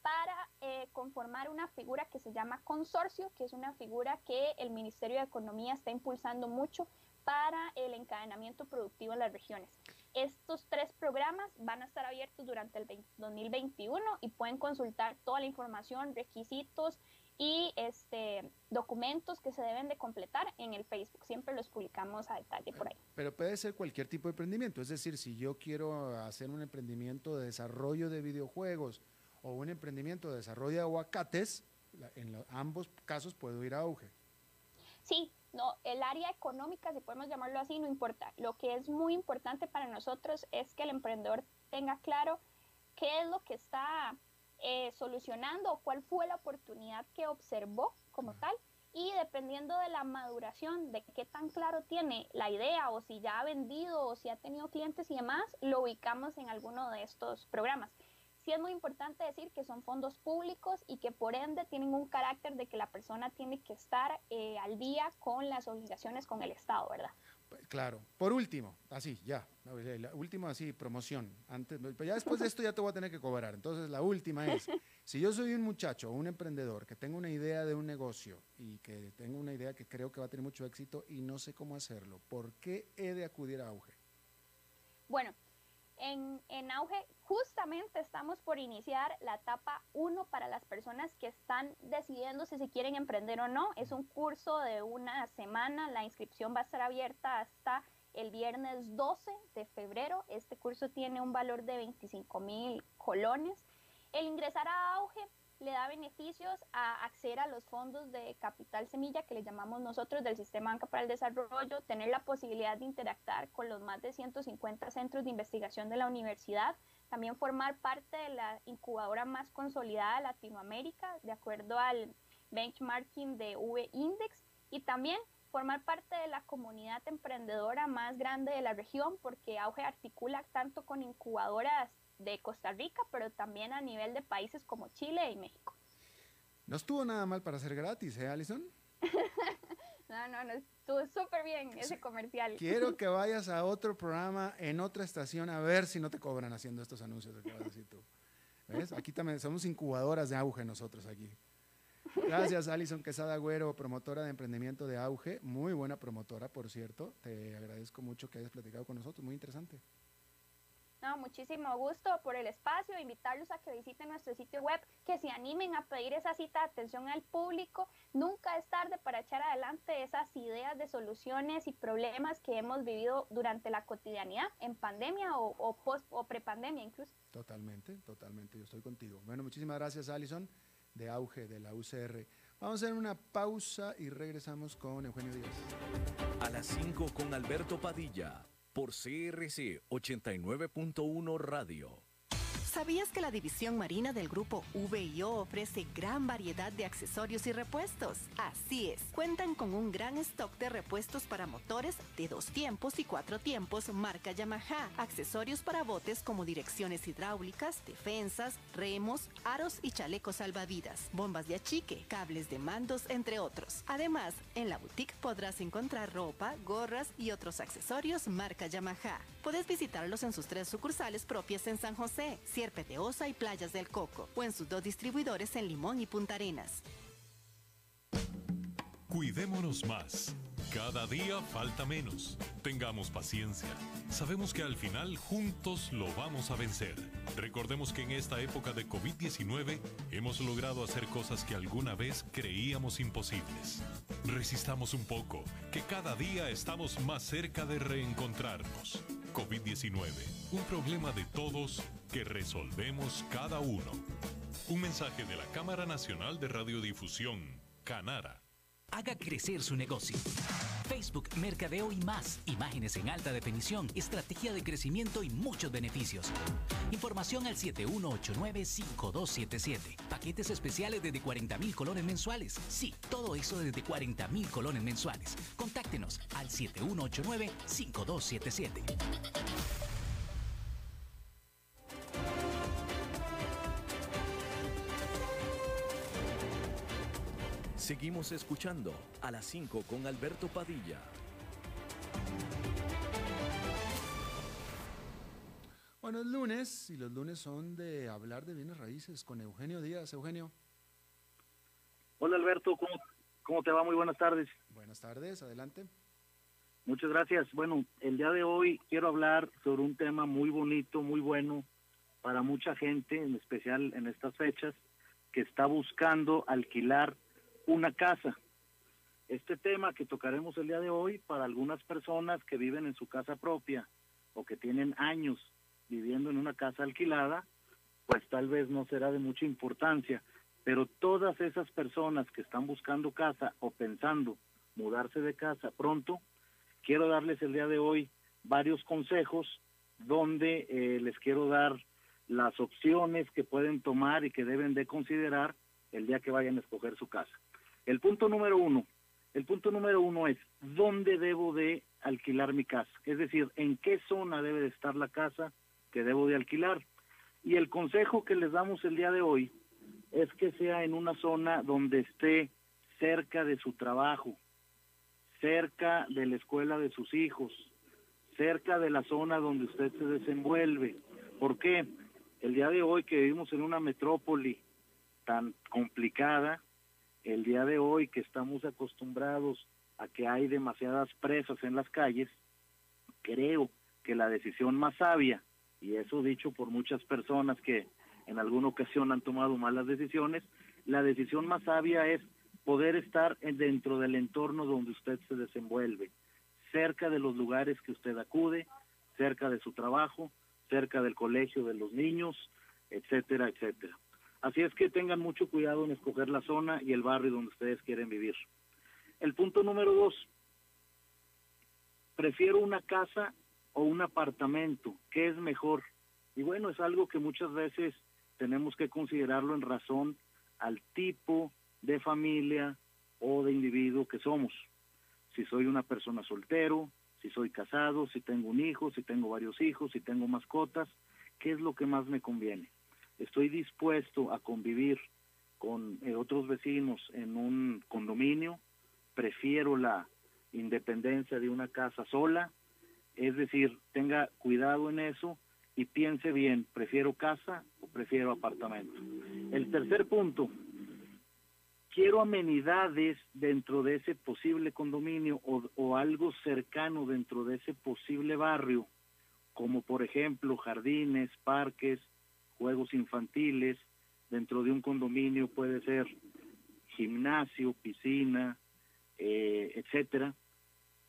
para eh, conformar una figura que se llama consorcio, que es una figura que el Ministerio de Economía está impulsando mucho para el encadenamiento productivo en las regiones. Estos tres programas van a estar abiertos durante el 2021 y pueden consultar toda la información, requisitos y este, documentos que se deben de completar en el Facebook. Siempre los publicamos a detalle por ahí. Pero puede ser cualquier tipo de emprendimiento. Es decir, si yo quiero hacer un emprendimiento de desarrollo de videojuegos o un emprendimiento de desarrollo de aguacates, en ambos casos puedo ir a auge. Sí, no, el área económica, si podemos llamarlo así, no importa. Lo que es muy importante para nosotros es que el emprendedor tenga claro qué es lo que está eh, solucionando cuál fue la oportunidad que observó como tal y dependiendo de la maduración, de qué tan claro tiene la idea o si ya ha vendido o si ha tenido clientes y demás, lo ubicamos en alguno de estos programas. Sí es muy importante decir que son fondos públicos y que por ende tienen un carácter de que la persona tiene que estar eh, al día con las obligaciones con el Estado, ¿verdad? Claro. Por último, así, ya, la última así, promoción. Antes, ya después de esto ya te voy a tener que cobrar. Entonces, la última es, si yo soy un muchacho un emprendedor que tengo una idea de un negocio y que tengo una idea que creo que va a tener mucho éxito y no sé cómo hacerlo, ¿por qué he de acudir a Auge? Bueno, en, auge, justamente estamos por iniciar la etapa 1 para las personas que están decidiendo si se quieren emprender o no. Es un curso de una semana, la inscripción va a estar abierta hasta el viernes 12 de febrero. Este curso tiene un valor de 25 mil colones. El ingresar a auge le da beneficios a acceder a los fondos de capital semilla que le llamamos nosotros del Sistema Banca para el Desarrollo, tener la posibilidad de interactuar con los más de 150 centros de investigación de la universidad, también formar parte de la incubadora más consolidada de Latinoamérica, de acuerdo al benchmarking de V-Index y también formar parte de la comunidad emprendedora más grande de la región porque Auge articula tanto con incubadoras de Costa Rica, pero también a nivel de países como Chile y México. No estuvo nada mal para ser gratis, ¿eh, Alison? no, no, no, estuvo súper bien ese comercial. Quiero que vayas a otro programa en otra estación a ver si no te cobran haciendo estos anuncios que vas a decir tú. ¿Ves? Aquí también somos incubadoras de auge nosotros aquí. Gracias, Alison Quesada Agüero, promotora de emprendimiento de auge. Muy buena promotora, por cierto. Te agradezco mucho que hayas platicado con nosotros. Muy interesante. No, muchísimo gusto por el espacio, invitarlos a que visiten nuestro sitio web, que se animen a pedir esa cita de atención al público. Nunca es tarde para echar adelante esas ideas de soluciones y problemas que hemos vivido durante la cotidianidad, en pandemia o, o post o prepandemia incluso. Totalmente, totalmente, yo estoy contigo. Bueno, muchísimas gracias, Alison, de Auge, de la UCR. Vamos a hacer una pausa y regresamos con Eugenio Díaz. A las 5 con Alberto Padilla por CRC 89.1 Radio. ¿Sabías que la división marina del grupo VIO ofrece gran variedad de accesorios y repuestos? Así es, cuentan con un gran stock de repuestos para motores de dos tiempos y cuatro tiempos marca Yamaha, accesorios para botes como direcciones hidráulicas, defensas, remos, aros y chalecos salvavidas, bombas de achique, cables de mandos, entre otros. Además, en la boutique podrás encontrar ropa, gorras y otros accesorios marca Yamaha. Puedes visitarlos en sus tres sucursales propias en San José, Peteosa y Playas del Coco, o en sus dos distribuidores en Limón y Punta Arenas. Cuidémonos más. Cada día falta menos. Tengamos paciencia. Sabemos que al final juntos lo vamos a vencer. Recordemos que en esta época de COVID-19 hemos logrado hacer cosas que alguna vez creíamos imposibles. Resistamos un poco, que cada día estamos más cerca de reencontrarnos. COVID-19, un problema de todos que resolvemos cada uno. Un mensaje de la Cámara Nacional de Radiodifusión, Canara. Haga crecer su negocio. Facebook, Mercadeo y más. Imágenes en alta definición, estrategia de crecimiento y muchos beneficios. Información al 7189-5277. Paquetes especiales desde 40 mil colones mensuales. Sí, todo eso desde 40 mil colones mensuales. Contáctenos al 7189-5277. Seguimos escuchando a las 5 con Alberto Padilla. Bueno, es lunes y los lunes son de hablar de bienes raíces con Eugenio Díaz. Eugenio. Hola Alberto, ¿cómo, cómo te va? Muy buenas tardes. Buenas tardes, adelante. Muchas gracias. Bueno, el día de hoy quiero hablar sobre un tema muy bonito, muy bueno para mucha gente, en especial en estas fechas, que está buscando alquilar una casa. Este tema que tocaremos el día de hoy para algunas personas que viven en su casa propia o que tienen años viviendo en una casa alquilada, pues tal vez no será de mucha importancia, pero todas esas personas que están buscando casa o pensando mudarse de casa pronto, quiero darles el día de hoy varios consejos donde eh, les quiero dar las opciones que pueden tomar y que deben de considerar el día que vayan a escoger su casa. El punto número uno, el punto número uno es dónde debo de alquilar mi casa, es decir, en qué zona debe de estar la casa que debo de alquilar. Y el consejo que les damos el día de hoy es que sea en una zona donde esté cerca de su trabajo, cerca de la escuela de sus hijos, cerca de la zona donde usted se desenvuelve. ¿Por qué? El día de hoy que vivimos en una metrópoli tan complicada, el día de hoy que estamos acostumbrados a que hay demasiadas presas en las calles, creo que la decisión más sabia, y eso dicho por muchas personas que en alguna ocasión han tomado malas decisiones, la decisión más sabia es poder estar dentro del entorno donde usted se desenvuelve, cerca de los lugares que usted acude, cerca de su trabajo, cerca del colegio de los niños, etcétera, etcétera. Así es que tengan mucho cuidado en escoger la zona y el barrio donde ustedes quieren vivir. El punto número dos, prefiero una casa o un apartamento, ¿qué es mejor? Y bueno, es algo que muchas veces tenemos que considerarlo en razón al tipo de familia o de individuo que somos. Si soy una persona soltero, si soy casado, si tengo un hijo, si tengo varios hijos, si tengo mascotas, ¿qué es lo que más me conviene? Estoy dispuesto a convivir con eh, otros vecinos en un condominio, prefiero la independencia de una casa sola, es decir, tenga cuidado en eso y piense bien, prefiero casa o prefiero apartamento. El tercer punto, quiero amenidades dentro de ese posible condominio o, o, algo cercano dentro de ese posible barrio, como por ejemplo jardines, parques, juegos infantiles, dentro de un condominio puede ser gimnasio, piscina, eh, etcétera.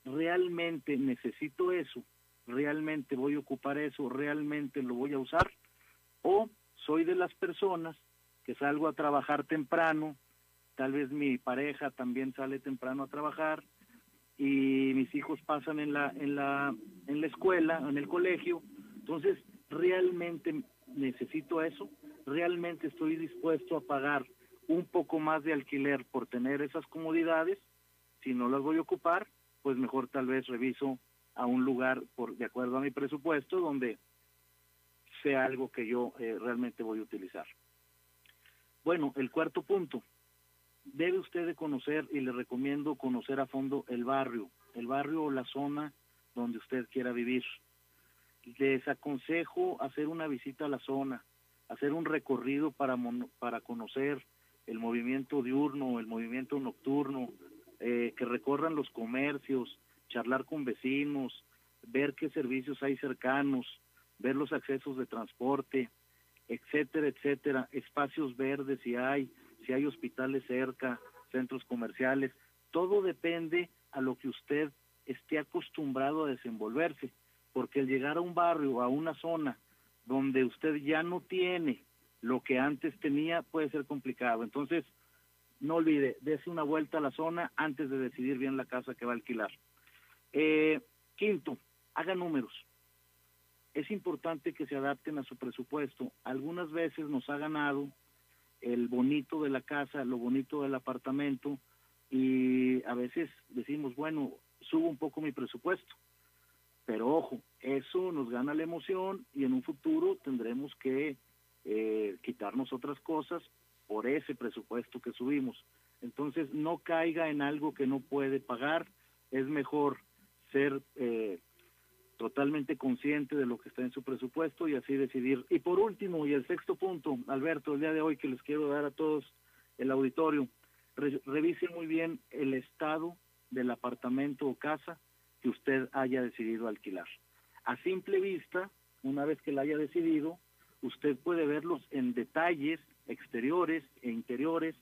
Realmente necesito eso, realmente voy a ocupar eso, realmente lo voy a usar, o soy de las personas que salgo a trabajar temprano, tal vez mi pareja también sale temprano a trabajar y mis hijos pasan en la en la en la escuela, en el colegio, entonces realmente necesito eso, realmente estoy dispuesto a pagar un poco más de alquiler por tener esas comodidades, si no las voy a ocupar, pues mejor tal vez reviso a un lugar por de acuerdo a mi presupuesto donde sea algo que yo eh, realmente voy a utilizar. Bueno, el cuarto punto, debe usted de conocer y le recomiendo conocer a fondo el barrio, el barrio o la zona donde usted quiera vivir. Les aconsejo hacer una visita a la zona, hacer un recorrido para, para conocer el movimiento diurno, el movimiento nocturno, eh, que recorran los comercios, charlar con vecinos, ver qué servicios hay cercanos, ver los accesos de transporte, etcétera, etcétera, espacios verdes si hay, si hay hospitales cerca, centros comerciales, todo depende a lo que usted esté acostumbrado a desenvolverse, porque el llegar a un barrio, a una zona donde usted ya no tiene lo que antes tenía, puede ser complicado. Entonces, no olvide, dése una vuelta a la zona antes de decidir bien la casa que va a alquilar. Eh, quinto, haga números. Es importante que se adapten a su presupuesto. Algunas veces nos ha ganado el bonito de la casa, lo bonito del apartamento y a veces decimos, bueno, subo un poco mi presupuesto. Pero ojo, eso nos gana la emoción y en un futuro tendremos que eh, quitarnos otras cosas por ese presupuesto que subimos. Entonces no caiga en algo que no puede pagar, es mejor ser eh, totalmente consciente de lo que está en su presupuesto y así decidir. Y por último, y el sexto punto, Alberto, el día de hoy que les quiero dar a todos el auditorio, revise muy bien el estado del apartamento o casa que usted haya decidido alquilar. A simple vista, una vez que la haya decidido, usted puede verlos en detalles exteriores e interiores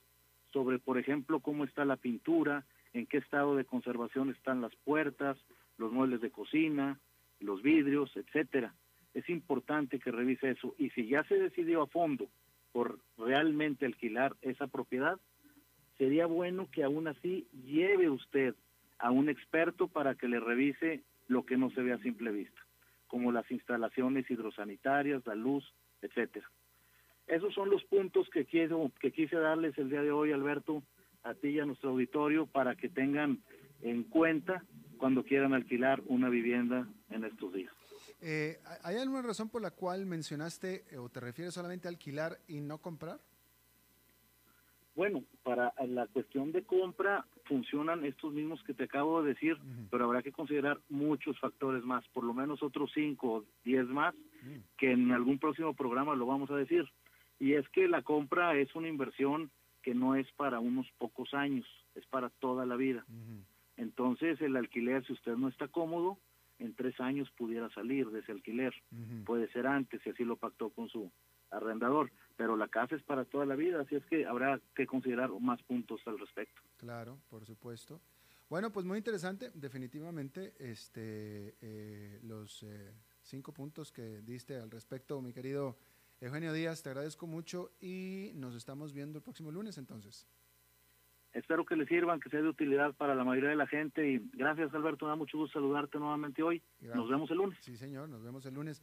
sobre, por ejemplo, cómo está la pintura, en qué estado de conservación están las puertas, los muebles de cocina, los vidrios, etcétera. Es importante que revise eso y si ya se decidió a fondo por realmente alquilar esa propiedad, sería bueno que aún así lleve usted a un experto para que le revise lo que no se ve a simple vista, como las instalaciones hidrosanitarias, la luz, etcétera. Esos son los puntos que quiero que quise darles el día de hoy, Alberto, a ti y a nuestro auditorio para que tengan en cuenta cuando quieran alquilar una vivienda en estos días. Eh, ¿Hay alguna razón por la cual mencionaste eh, o te refieres solamente a alquilar y no comprar? Bueno, para la cuestión de compra funcionan estos mismos que te acabo de decir, pero habrá que considerar muchos factores más, por lo menos otros cinco o diez más, que en algún próximo programa lo vamos a decir. Y es que la compra es una inversión que no es para unos pocos años, es para toda la vida. Entonces el alquiler, si usted no está cómodo, en tres años pudiera salir de ese alquiler. Puede ser antes, si así lo pactó con su arrendador, pero la casa es para toda la vida, así es que habrá que considerar más puntos al respecto. Claro, por supuesto. Bueno, pues muy interesante, definitivamente, este, eh, los eh, cinco puntos que diste al respecto, mi querido Eugenio Díaz, te agradezco mucho y nos estamos viendo el próximo lunes entonces. Espero que les sirvan, que sea de utilidad para la mayoría de la gente y gracias Alberto, me da mucho gusto saludarte nuevamente hoy. Nos vemos el lunes. Sí, señor, nos vemos el lunes.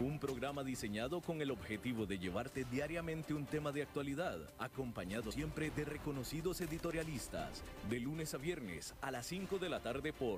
Un programa diseñado con el objetivo de llevarte diariamente un tema de actualidad, acompañado siempre de reconocidos editorialistas, de lunes a viernes a las 5 de la tarde por